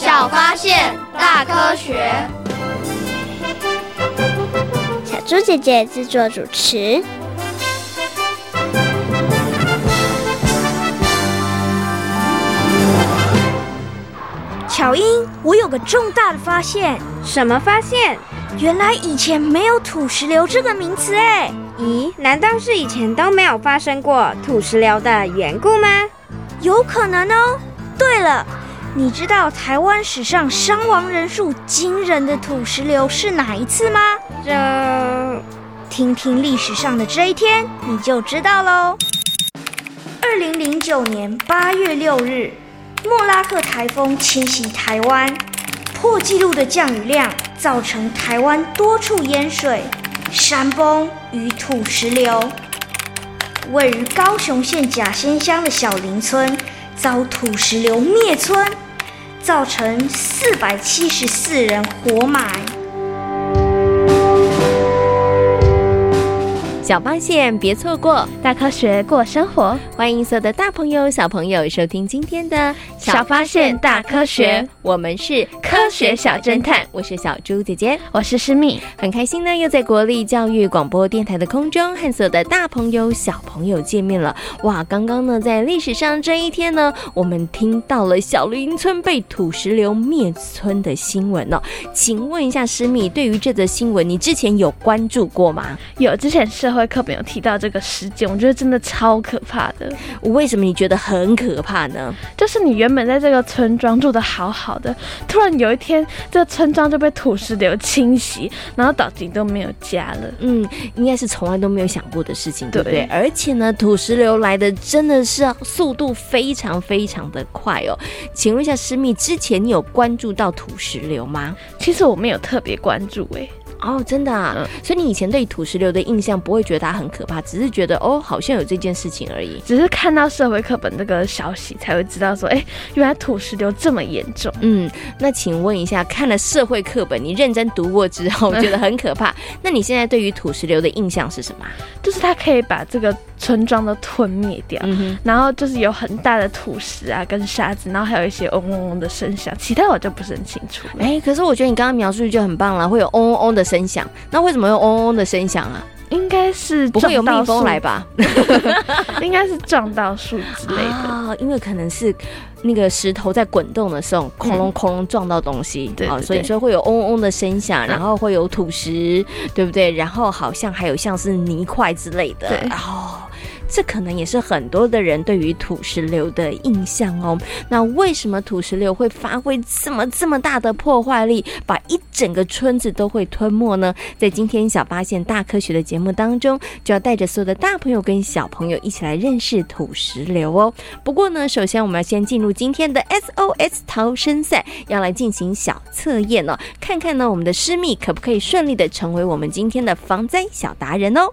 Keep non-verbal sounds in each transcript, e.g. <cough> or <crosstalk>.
小发现，大科学。小猪姐姐制作主持。巧英，我有个重大的发现。什么发现？原来以前没有土石流这个名词哎。咦，难道是以前都没有发生过土石流的缘故吗？有可能哦。对了，你知道台湾史上伤亡人数惊人的土石流是哪一次吗？这，听听历史上的这一天，你就知道喽。二零零九年八月六日。莫拉克台风侵袭台湾，破纪录的降雨量造成台湾多处淹水、山崩与土石流。位于高雄县甲仙乡的小林村遭土石流灭村，造成四百七十四人活埋。小发现，别错过；大科学，过生活。欢迎所有的大朋友、小朋友收听今天的《小发现大科学》。我们是科学小侦探，我是小猪姐姐，我是诗密。很开心呢，又在国立教育广播电台的空中和所有的大朋友、小朋友见面了。哇，刚刚呢，在历史上这一天呢，我们听到了小林村被土石流灭村的新闻哦。请问一下，诗密，对于这则新闻，你之前有关注过吗？有，之前社会课本有提到这个事件，我觉得真的超可怕的。为什么你觉得很可怕呢？就是你原本在这个村庄住的好好的，突然有一天，这个村庄就被土石流侵袭，然后导致你都没有家了。嗯，应该是从来都没有想过的事情，对不对？对。而且呢，土石流来的真的是速度非常非常的快哦。请问一下，师密，之前你有关注到土石流吗？其实我没有特别关注诶、欸。哦，真的啊，嗯，所以你以前对土石流的印象不会觉得它很可怕，只是觉得哦，好像有这件事情而已。只是看到社会课本这个消息才会知道说，哎，原来土石流这么严重。嗯，那请问一下，看了社会课本，你认真读过之后觉得很可怕，嗯，<laughs> 那你现在对于土石流的印象是什么？就是它可以把这个村庄都吞灭掉，嗯，然后就是有很大的土石啊跟沙子，然后还有一些嗡嗡嗡的声响，其他我就不是很清楚。哎，可是我觉得你刚刚描述就很棒了，会有嗡嗡嗡的声响，那为什么有嗡嗡的声响啊？应该是不会有蜜蜂来吧？<laughs> 应该是撞到树之类的啊，因为可能是那个石头在滚动的时候，哐隆哐隆撞到东西，对，所以说会有嗡嗡嗡的声响，<laughs> 然后会有土石，对不对？然后好像还有像是泥块之类的，对，然后。这可能也是很多的人对于土石流的印象哦。那为什么土石流会发挥这么这么大的破坏力，把一整个村子都会吞没呢？在今天小发现大科学的节目当中，就要带着所有的大朋友跟小朋友一起来认识土石流哦。不过呢，首先我们要先进入今天的 SOS 逃生赛，要来进行小测验哦，看看呢我们的师蜜可不可以顺利的成为我们今天的防灾小达人哦。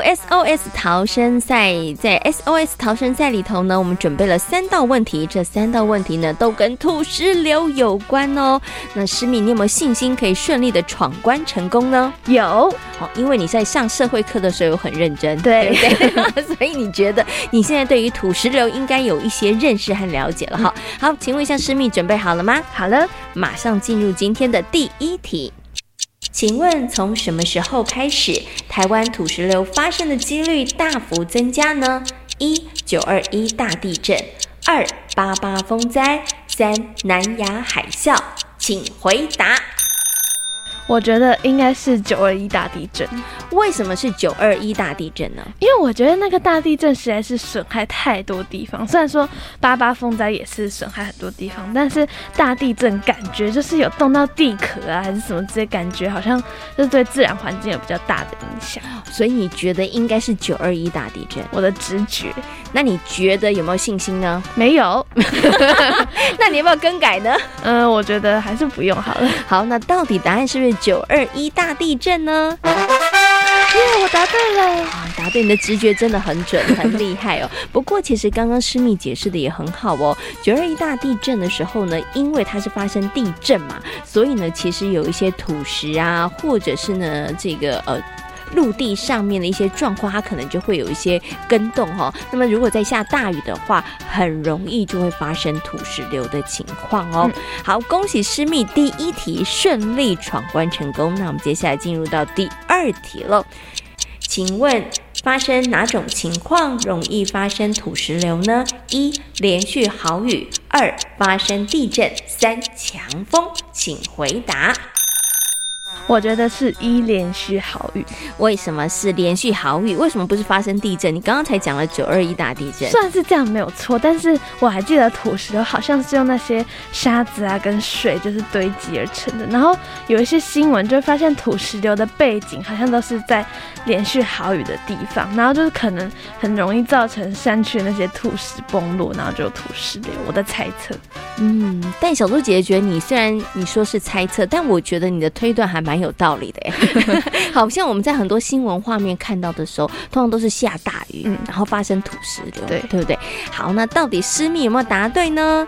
SOS 逃生赛，在 SOS 逃生赛里头呢，我们准备了三道问题，这三道问题呢都跟土石流有关哦。那诗蜜，你有没有信心可以顺利的闯关成功呢？有，好，因为你在上社会课的时候有很认真，对对，对，所以你觉得你现在对于土石流应该有一些认识和了解了。哈，好，请问一下诗蜜，准备好了吗？好了，马上进入今天的第一题。请问从什么时候开始，台湾土石流发生的几率大幅增加呢？一九二一大地震，二八八风灾，三南亚海啸，请回答。我觉得应该是九二一大地震。为什么是九二一大地震呢？因为我觉得那个大地震实在是损害太多地方。虽然说八八风灾也是损害很多地方，但是大地震感觉就是有动到地壳啊，还是什么这些感觉，好像就是对自然环境有比较大的影响。所以你觉得应该是九二一大地震？我的直觉。那你觉得有没有信心呢？没有。<laughs> 那你有没有更改呢？嗯、<laughs> 呃，我觉得还是不用好了。好，那到底答案是不是？九二一大地震呢？耶，yeah, 我答对了！啊，答对，你的直觉真的很准，很厉害哦。<laughs> 不过，其实刚刚师密解释的也很好哦。九二一大地震的时候呢，因为它是发生地震嘛，所以呢，其实有一些土石啊，或者是呢，这个呃。陆地上面的一些状况，它可能就会有一些更动哈。那么如果在下大雨的话，很容易就会发生土石流的情况哦。嗯、好，恭喜诗蜜第一题顺利闯关成功。那我们接下来进入到第二题喽。请问发生哪种情况容易发生土石流呢？一、连续豪雨；二、发生地震；三、强风。请回答。我觉得是一连续好雨。为什么是连续好雨？为什么不是发生地震？你刚刚才讲了九二一大地震，虽然是这样没有错。但是我还记得土石流好像是用那些沙子啊跟水就是堆积而成的。然后有一些新闻就会发现土石流的背景好像都是在连续好雨的地方，然后就是可能很容易造成山区那些土石崩落，然后就有土石流。我的猜测。嗯，但小猪姐姐觉得你虽然你说是猜测，但我觉得你的推断还蛮。有道理的耶，<laughs> <laughs> 好像我们在很多新闻画面看到的时候，通常都是下大雨，嗯，然后发生土石流，对对不对？好，那到底诗密有没有答对呢？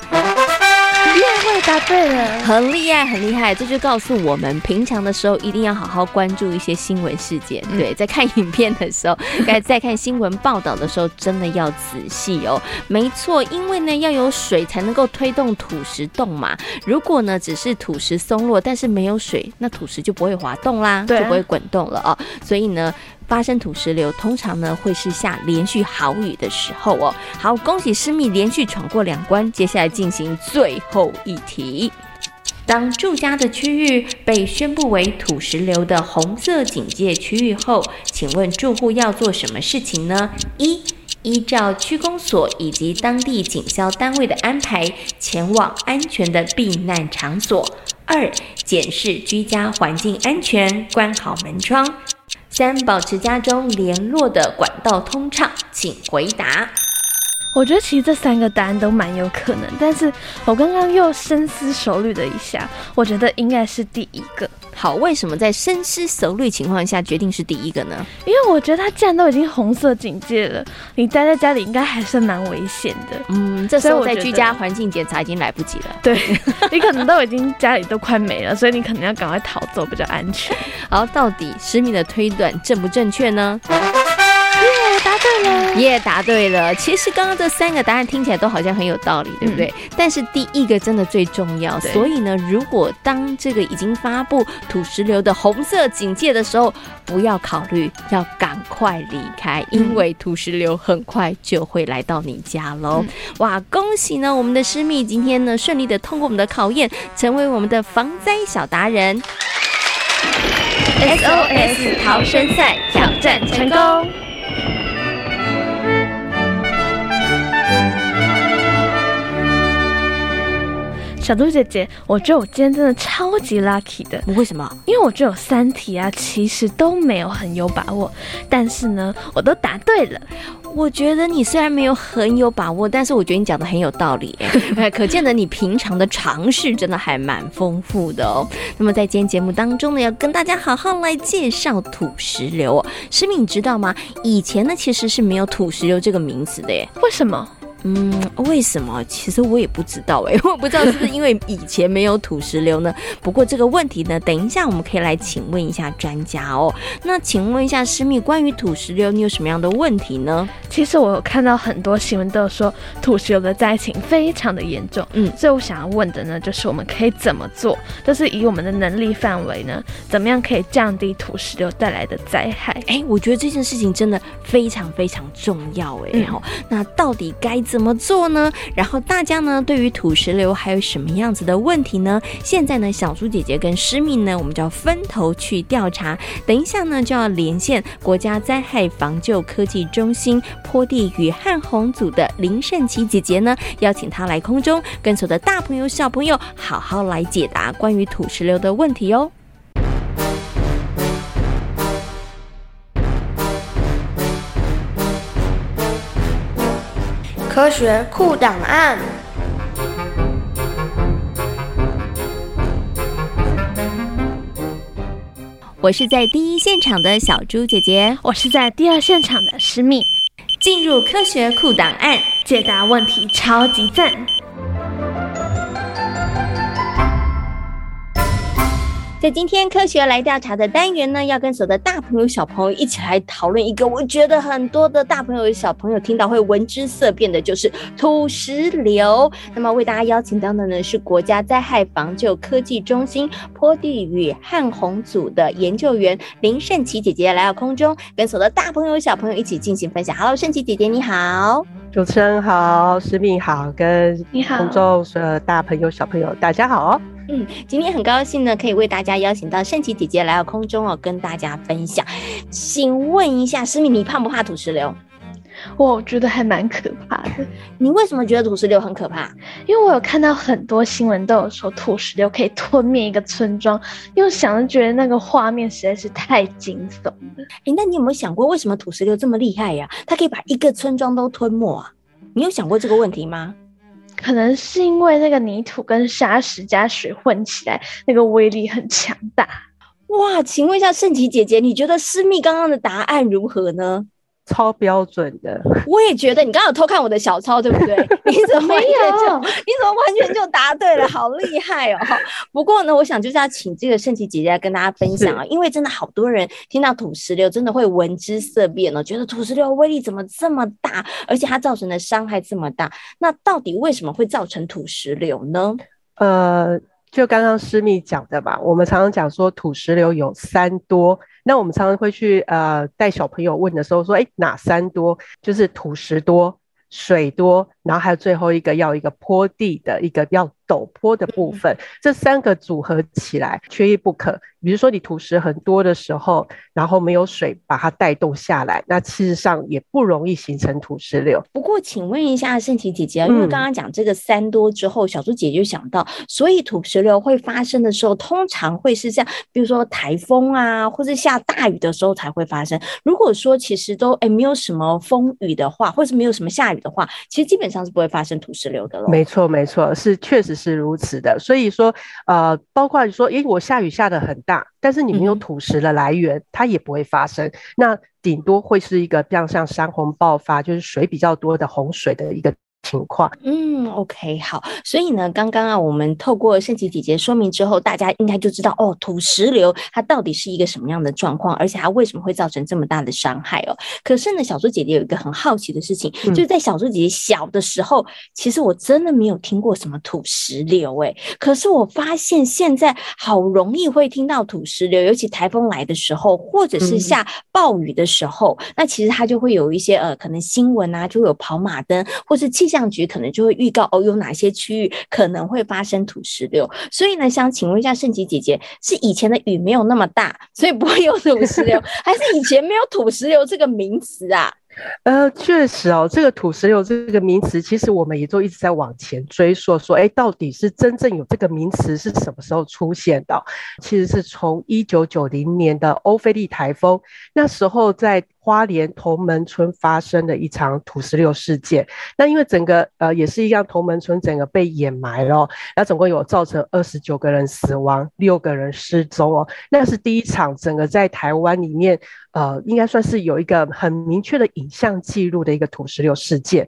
答对了，很厉害，很厉害。这就告诉我们，平常的时候一定要好好关注一些新闻事件。嗯、对，在看影片的时候，<laughs> 该在看新闻报道的时候，真的要仔细哦。没错，因为呢，要有水才能够推动土石动嘛。如果呢，只是土石松落，但是没有水，那土石就不会滑动啦，就不会滚动了哦。所以呢。发生土石流，通常呢会是下连续豪雨的时候哦。好，恭喜诗蜜连续闯过两关，接下来进行最后一题。当住家的区域被宣布为土石流的红色警戒区域后，请问住户要做什么事情呢？一、依照区公所以及当地警消单位的安排，前往安全的避难场所；二、检视居家环境安全，关好门窗。三、保持家中联络的管道通畅，请回答。我觉得其实这三个答案都蛮有可能，但是我刚刚又深思熟虑了一下，我觉得应该是第一个。好，为什么在深思熟虑情况下决定是第一个呢？因为我觉得他既然都已经红色警戒了，你待在家里应该还是蛮危险的。嗯，这时候在居家环境检查已经来不及了。对，<laughs> 你可能都已经家里都快没了，所以你可能要赶快逃走比较安全。<laughs> 好，到底诗蜜的推断正不正确呢？答对了，你也答对了。其实刚刚这三个答案听起来都好像很有道理，对不对？嗯、但是第一个真的最重要。所以呢，如果当这个已经发布土石流的红色警戒的时候，不要考虑，要赶快离开，因为土石流很快就会来到你家喽。嗯、哇，恭喜呢，我们的师密今天呢顺利的通过我们的考验，成为我们的防灾小达人。SOS 逃生赛挑战成功。小猪姐姐，我觉得我今天真的超级 lucky 的。为什么？因为我觉得有三题啊，其实都没有很有把握，但是呢，我都答对了。我觉得你虽然没有很有把握，但是我觉得你讲的很有道理，<laughs> 可见得你平常的尝试真的还蛮丰富的哦。那么在今天节目当中呢，要跟大家好好来介绍土石流哦。诗蜜，你知道吗？以前呢其实是没有土石流这个名词的耶。为什么？嗯，为什么？其实我也不知道哎、<laughs> 我不知道是不是因为以前没有土石流呢？不过这个问题呢，等一下我们可以来请问一下专家哦。那请问一下师密，关于土石流，你有什么样的问题呢？其实我有看到很多新闻都有说土石流的灾情非常的严重，嗯，所以我想要问的呢，就是我们可以怎么做？就是以我们的能力范围呢，怎么样可以降低土石流带来的灾害？哎，我觉得这件事情真的非常非常重要哎、欸。好、嗯，那到底该？怎么做呢？然后大家呢，对于土石流还有什么样子的问题呢？现在呢，小猪姐姐跟诗敏呢，我们就要分头去调查。等一下呢，就要连线国家灾害防救科技中心坡地与汉红组的林胜琪姐姐呢，邀请她来空中，跟所有的大朋友小朋友好好来解答关于土石流的问题哦。科学酷档案，我是在第一现场的小猪姐姐，我是在第二现场的诗蜜，进入科学库档案，解答问题超级赞。在今天科学来调查的单元呢，要跟所有的大朋友小朋友一起来讨论一个，我觉得很多的大朋友小朋友听到会闻之色变的，就是土石流。那么为大家邀请到的呢，是国家灾害防救科技中心坡地与旱洪组的研究员林圣琪姐姐来到空中，跟所有的大朋友小朋友一起进行分享。Hello，圣琪姐姐你好，主持人好，诗蜜好，跟空中所有大朋友小朋友大家好。嗯，今天很高兴呢，可以为大家邀请到圣琪姐姐来到空中哦，跟大家分享。请问一下，思敏，你怕不怕土石流？我觉得还蛮可怕的。你为什么觉得土石流很可怕？因为我有看到很多新闻都有说土石流可以吞灭一个村庄，又想着觉得那个画面实在是太惊悚了。哎，那你有没有想过，为什么土石流这么厉害呀？它可以把一个村庄都吞没啊？你有想过这个问题吗？可能是因为那个泥土跟沙石加水混起来，那个威力很强大。哇，请问一下圣琪姐姐，你觉得私密刚刚的答案如何呢？超标准的，我也觉得你刚刚有偷看我的小抄，对不对？<laughs> 你怎么没有？你怎么完全就答对了？<laughs> 好厉害哦！不过呢，我想就是要请这个圣琪姐姐来跟大家分享啊，因为真的好多人听到土石流，真的会闻之色变哦，觉得土石流威力怎么这么大，而且它造成的伤害这么大。那到底为什么会造成土石流呢？呃。就刚刚诗蜜讲的吧，我们常常讲说土石流有三多，那我们常常会去呃带小朋友问的时候说，哎，哪三多？就是土石多、水多，然后还有最后一个要一个坡地的一个要陡坡的部分，这三个组合起来缺一不可。比如说你土石很多的时候，然后没有水把它带动下来，那事实上也不容易形成土石流。不过，请问一下圣琪姐姐，因为刚刚讲这个三多之后，嗯、小猪姐就想到，所以土石流会发生的时候，通常会是像比如说台风啊，或者下大雨的时候才会发生。如果说其实都哎没有什么风雨的话，或者是没有什么下雨的话，其实基本上是不会发生土石流的了。没错，没错，是确实是如此的。所以说，呃，包括你说，诶，我下雨下得很大，但是你没有土石的来源，嗯、它也不会发生。那顶多会是一个像像山洪爆发，就是水比较多的洪水的一个。情况，嗯，OK，好，所以呢，刚刚啊，我们透过圣琪姐姐说明之后，大家应该就知道哦，土石流它到底是一个什么样的状况，而且它为什么会造成这么大的伤害哦。可是呢，小猪姐姐有一个很好奇的事情，嗯、就是在小猪姐姐小的时候，其实我真的没有听过什么土石流诶。可是我发现现在好容易会听到土石流，尤其台风来的时候，或者是下暴雨的时候，嗯、那其实它就会有一些呃，可能新闻啊，就会有跑马灯，或是气。气象局可能就会预告哦，有哪些区域可能会发生土石流。所以呢，想请问一下圣琪姐姐，是以前的雨没有那么大，所以不会有土石流，还是以前没有土石流这个名词啊？<laughs> 呃，确实哦，这个土石流这个名词，其实我们也都一直在往前追溯，说，哎，到底是真正有这个名词是什么时候出现的？其实是从一九九零年的欧菲利台风，那时候在。花莲同门村发生的一场土石流事件。那因为整个呃也是一样，同门村整个被掩埋了，那总共有造成二十九个人死亡，六个人失踪哦。那是第一场整个在台湾里面呃应该算是有一个很明确的影像记录的一个土石流事件。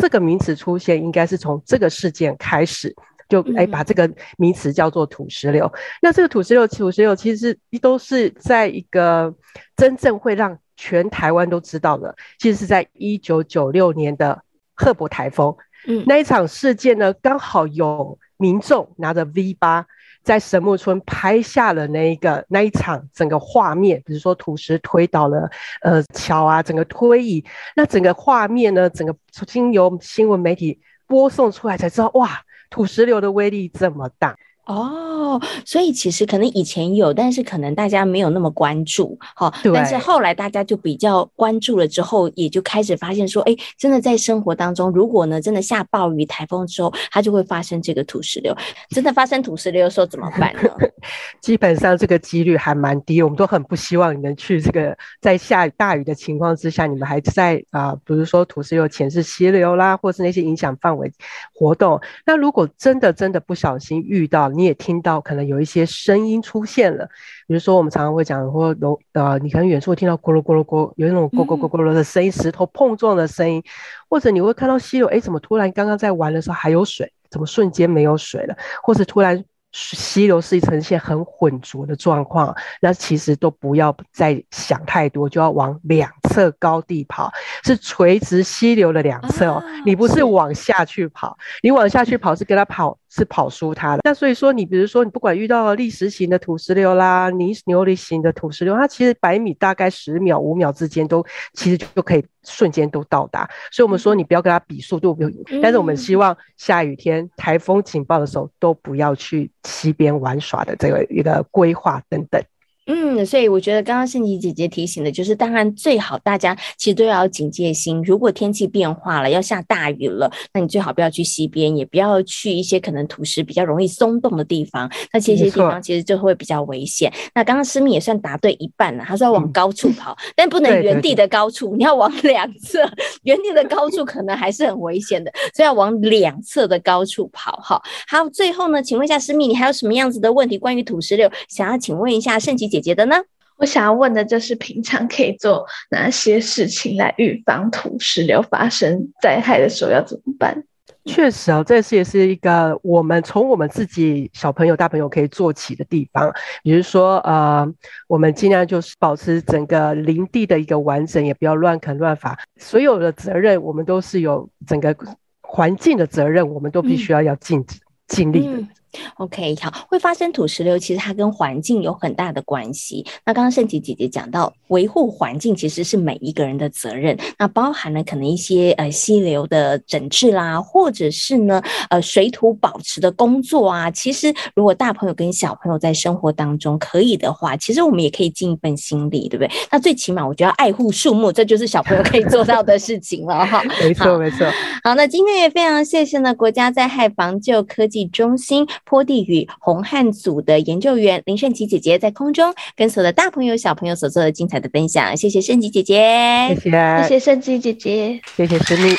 这个名词出现应该是从这个事件开始。就哎，把这个名词叫做土石流。那这个土石流，土石流其实都是在一个真正会让全台湾都知道了，其实是在一九九六年的赫伯台风。嗯，那一场事件呢，刚好有民众拿着 V 八在神木村拍下了那一个那一场整个画面，比如说土石推倒了呃桥啊，整个推移，那整个画面呢，整个经由新闻媒体播送出来才知道，哇！土石流的威力这么大。哦，所以其实可能以前有，但是可能大家没有那么关注，哈。但是后来大家就比较关注了之后，也就开始发现说，哎，真的在生活当中，如果呢真的下暴雨、台风之后，它就会发生这个土石流。真的发生土石流的时候怎么办呢？<laughs> 基本上这个几率还蛮低，我们都很不希望你们去这个在下大雨的情况之下，你们还在啊、呃，比如说土石流前是溪流啦，或是那些影响范围活动。那如果真的真的不小心遇到，你也听到可能有一些声音出现了，比如说我们常常会讲或楼呃，你可能远处会听到咕噜咕噜咕，有那种咕咕咕咕噜的声音，石头碰撞的声音，或者你会看到溪流，哎，怎么突然刚刚在玩的时候还有水，怎么瞬间没有水了，或者突然。溪流是呈现很浑浊的状况，那其实都不要再想太多，就要往两侧高地跑，是垂直溪流的两侧哦，你不是往下去跑，你往下去跑是跟它跑。是跑输它的，那所以说你比如说你不管遇到了砾石型的土石流啦，泥牛犁型的土石流，它其实百米大概十秒五秒之间都其实就可以瞬间都到达，所以我们说你不要跟它比速度，但是我们希望下雨天、台风警报的时候都不要去溪边玩耍的这个一个规划等等。嗯，所以我觉得刚刚圣吉姐姐提醒的，就是当然最好大家其实都要有警戒心。如果天气变化了，要下大雨了，那你最好不要去溪边，也不要去一些可能土石比较容易松动的地方。那这些地方其实就会比较危险。那刚刚诗蜜也算答对一半了，他说要往高处跑，<laughs> 嗯、但不能原地的高处，对对对，你要往两侧。原地的高处可能还是很危险的，所以要往两侧的高处跑。哈，好，最后呢，请问一下诗蜜，你还有什么样子的问题关于土石流？想要请问一下圣吉姐姐的呢？我想要问的就是，平常可以做哪些事情来预防土石流发生灾害的时候要怎么办？确实啊，这是也是一个我们从我们自己小朋友、大朋友可以做起的地方。比如说，呃，我们尽量就是保持整个林地的一个完整，也不要乱砍乱伐。所有的责任，我们都是有整个环境的责任，我们都必须要要尽尽力的。嗯 OK，好，会发生土石流，其实它跟环境有很大的关系。那刚刚圣琪姐姐讲到，维护环境其实是每一个人的责任，那包含了可能一些呃溪流的整治啦，或者是呢呃水土保持的工作啊。其实如果大朋友跟小朋友在生活当中可以的话，其实我们也可以尽一份心力，对不对？那最起码我觉得爱护树木，这就是小朋友可以做到的事情了哈。<laughs> 没错，没错。好，那今天也非常谢谢呢国家灾害防救科技中心。坡地与红汉组的研究员林圣琪姐姐在空中跟所有的大朋友小朋友所做的精彩的分享，谢谢圣吉姐姐，谢谢，谢谢圣吉姐姐，谢谢诗蜜。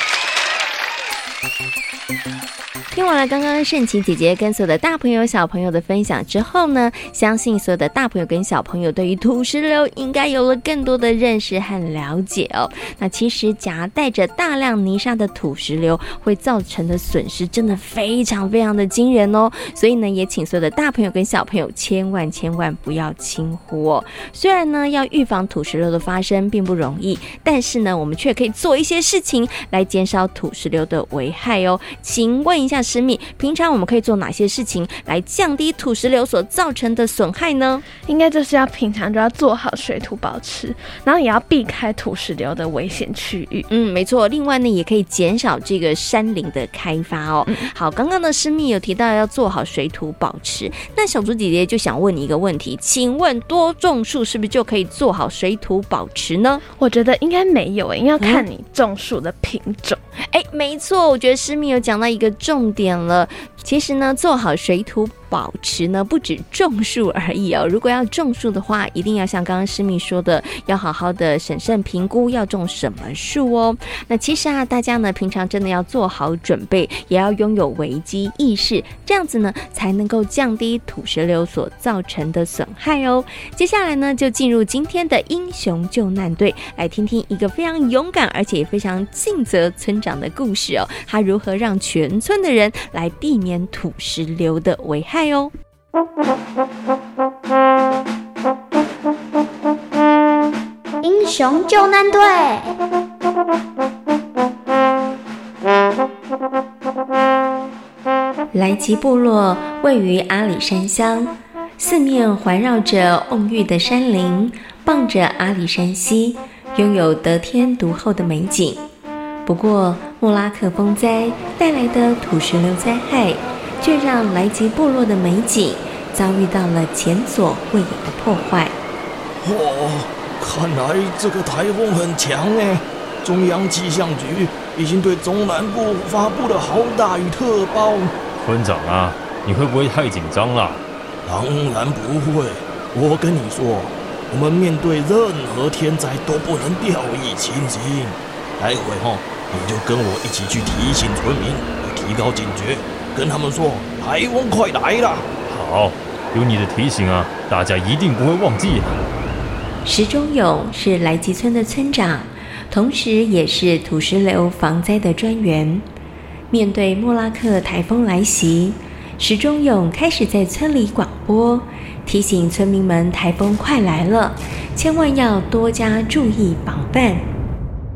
听完了刚刚圣琪姐姐跟所有的大朋友小朋友的分享之后呢，相信所有的大朋友跟小朋友对于土石流应该有了更多的认识和了解哦。那其实夹带着大量泥沙的土石流会造成的损失真的非常非常的惊人哦。所以呢，也请所有的大朋友跟小朋友千万千万不要轻忽哦。虽然呢，要预防土石流的发生并不容易，但是呢，我们却可以做一些事情来减少土石流的危害哦。请问一下。诗蜜，平常我们可以做哪些事情来降低土石流所造成的损害呢？应该就是要平常就要做好水土保持，然后也要避开土石流的危险区域。嗯，没错。另外呢，也可以减少这个山林的开发哦。嗯、好，刚刚的诗蜜有提到要做好水土保持，那小猪姐姐就想问你一个问题，请问多种树是不是就可以做好水土保持呢？我觉得应该没有诶，应该要看你种树的品种。哎、嗯，没错，我觉得师密有讲到一个重点了，其实呢，做好水土保持呢，不止种树而已哦。如果要种树的话，一定要像刚刚师蜜说的，要好好的审慎评估要种什么树哦。那其实啊，大家呢平常真的要做好准备，也要拥有危机意识，这样子呢才能够降低土石流所造成的损害哦。接下来呢，就进入今天的英雄救难队，来听听一个非常勇敢而且也非常尽责村长的故事哦。他如何让全村的人来避免土石流的危害哦。英雄救难队。来吉部落位于阿里山乡，四面环绕着蓊郁的山林，傍着阿里山溪，拥有得天独厚的美景。不过，莫拉克风灾带来的土石流灾害，却让来吉部落的美景遭遇到了前所未有的破坏。哦，看来这个台风很强哎！中央气象局已经对中南部发布了豪大雨特报。村长啊，你会不会太紧张了？当然不会。我跟你说，我们面对任何天灾都不能掉以轻心。待会哈，你就跟我一起去提醒村民，提高警觉，跟他们说台风快来了。好，有你的提醒啊，大家一定不会忘记的。石中勇是来吉村的村长，同时也是土石流防灾的专员。面对莫拉克台风来袭，石中勇开始在村里广播，提醒村民们台风快来了，千万要多加注意防范。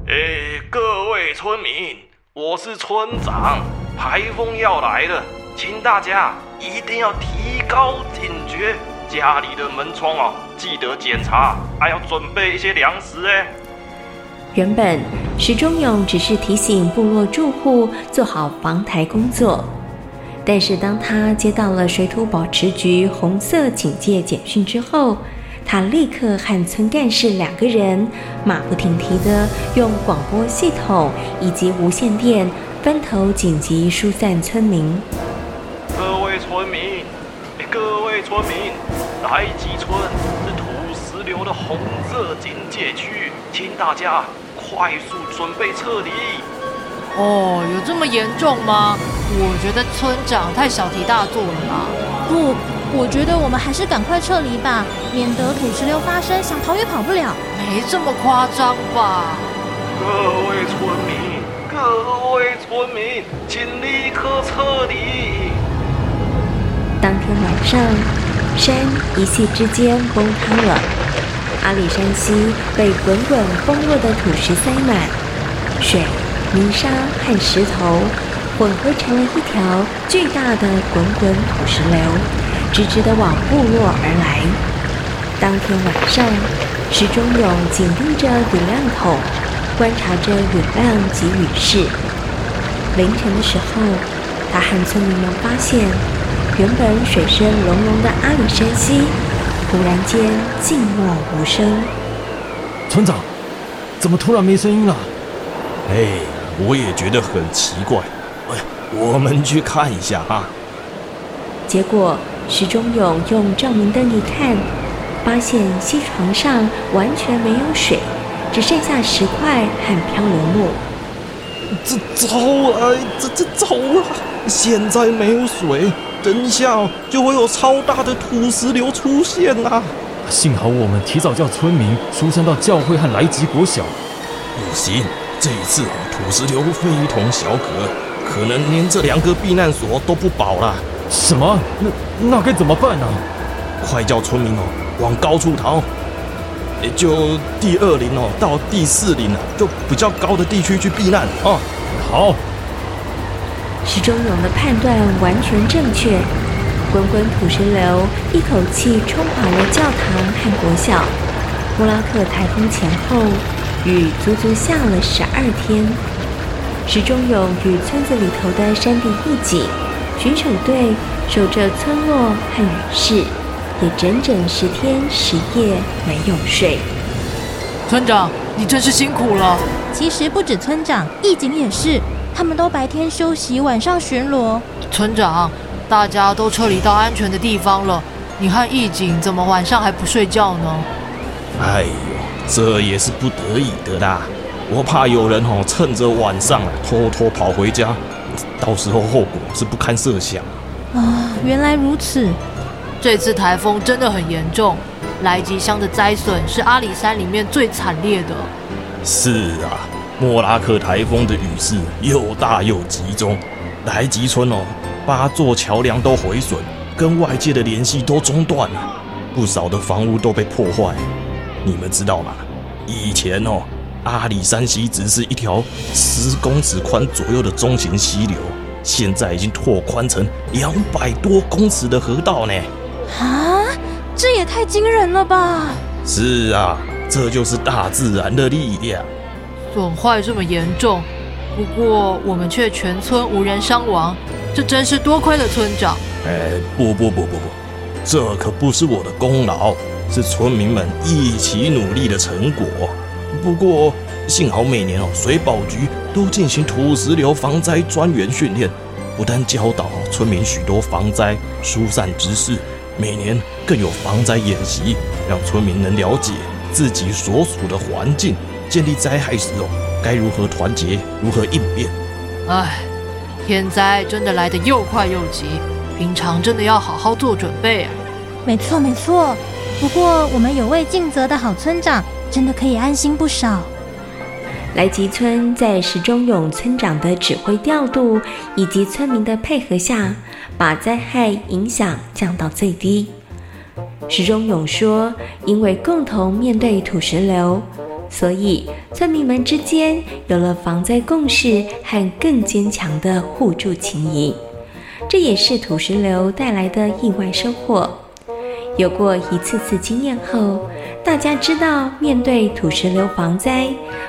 哎，各位村民，我是村长。台风要来了，请大家一定要提高警觉，家里的门窗啊，记得检查，还要准备一些粮食哎。原本石中勇只是提醒部落住户做好防台工作，但是当他接到了水土保持局红色警戒简讯之后，他立刻和村干事两个人马不停蹄地用广播系统以及无线电分头紧急疏散村民。各位村民，各位村民，来吉村是土石流的红色警戒区，请大家快速准备撤离。哦，有这么严重吗？我觉得村长太小题大做了吧。不。我觉得我们还是赶快撤离吧，免得土石流发生，想逃也跑不了。没这么夸张吧？各位村民，各位村民，请立刻撤离。当天晚上，山一夕之间崩塌了，阿里山西被滚滚崩落的土石塞满，水、泥沙和石头混合成了一条巨大的滚滚土石流。直直的往部落而来。当天晚上，石中勇紧盯着雨量筒，观察着雨量及雨势。凌晨的时候，他和村民们发现，原本水声隆隆的阿里山溪，忽然间静默无声。村长，怎么突然没声音了？哎，我也觉得很奇怪。哎，我们去看一下啊。结果。石中勇用照明灯一看，发现西床上完全没有水，只剩下石块和漂流木。这糟了，这这糟了！现在没有水，等一下就会有超大的土石流出现啦、啊。幸好我们提早叫村民疏散到教会和来吉国小。不行，这一次土石流非同小可，可能连这两个避难所都不保了。什么？那那该怎么办呢？快叫村民哦，往高处逃。也就第二林哦，到第四林啊，就比较高的地区去避难啊。好。石中勇的判断完全正确，滚滚土石流一口气冲垮了教堂和国校。布拉克台风前后，雨足足下了十二天。石中勇与村子里头的山地义警。巡守队守着村落和雨势，也整整十天十夜没有睡。村长，你真是辛苦了。其实不止村长，义警也是，他们都白天休息，晚上巡逻。村长，大家都撤离到安全的地方了，你和义警怎么晚上还不睡觉呢？哎呦，这也是不得已的啦。我怕有人哦趁着晚上偷偷跑回家，到时候后果是不堪设想啊！原来如此，这次台风真的很严重，来吉乡的灾损是阿里山里面最惨烈的。是啊，莫拉克台风的雨势又大又集中，来吉村哦，八座桥梁都毁损，跟外界的联系都中断了，不少的房屋都被破坏。你们知道吗？以前哦。阿里山溪只是一条十公尺宽左右的中型溪流，现在已经拓宽成两百多公尺的河道呢！啊，这也太惊人了吧！是啊，这就是大自然的力量。损坏这么严重，不过我们却全村无人伤亡，这真是多亏了村长。哎，不不不不不，这可不是我的功劳，是村民们一起努力的成果。不过，幸好每年哦，水保局都进行土石流防灾专员训练，不但教导村民许多防灾疏散知识，每年更有防灾演习，让村民能了解自己所处的环境，建立灾害时哦该如何团结，如何应变。唉，天灾真的来得又快又急，平常真的要好好做准备啊。没错没错，不过我们有位尽责的好村长。真的可以安心不少。来吉村在石中勇村长的指挥调度以及村民的配合下，把灾害影响降到最低。石中勇说：“因为共同面对土石流，所以村民们之间有了防灾共识和更坚强的互助情谊。这也是土石流带来的意外收获。有过一次次经验后。”大家知道，面对土石流防灾，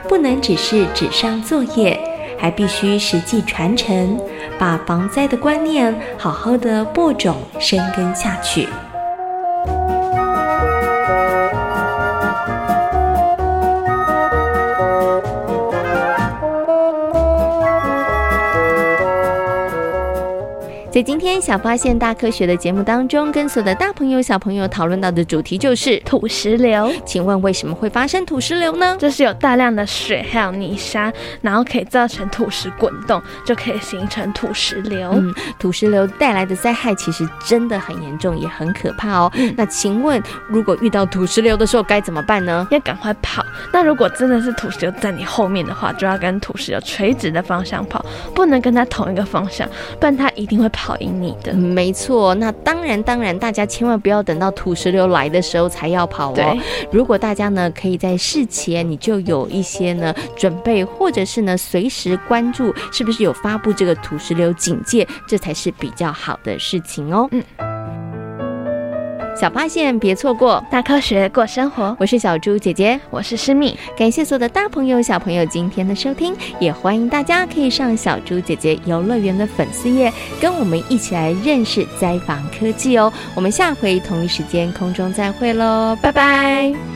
不能只是纸上作业，还必须实际传承，把防灾的观念好好的播种、深耕下去。在今天小发现大科学的节目当中，跟所有的大朋友小朋友讨论到的主题就是土石流。请问为什么会发生土石流呢？就是有大量的水还有泥沙，然后可以造成土石滚动，就可以形成土石流。嗯，土石流带来的灾害其实真的很严重，也很可怕哦。嗯，那请问，如果遇到土石流的时候该怎么办呢？要赶快跑。那如果真的是土石流在你后面的话，就要跟土石流垂直的方向跑，不能跟它同一个方向，不然它一定会跑。跑赢你的，没错。那当然，当然，大家千万不要等到土石流来的时候才要跑哦。对，如果大家呢可以在事前你就有一些呢准备，或者是呢随时关注是不是有发布这个土石流警戒，这才是比较好的事情哦。嗯。小发现，别错过大科学过生活。我是小猪姐姐，我是诗蜜。感谢所有的大朋友、小朋友今天的收听，也欢迎大家可以上小猪姐姐游乐园的粉丝页，跟我们一起来认识灾防科技哦。我们下回同一时间空中再会喽，拜拜。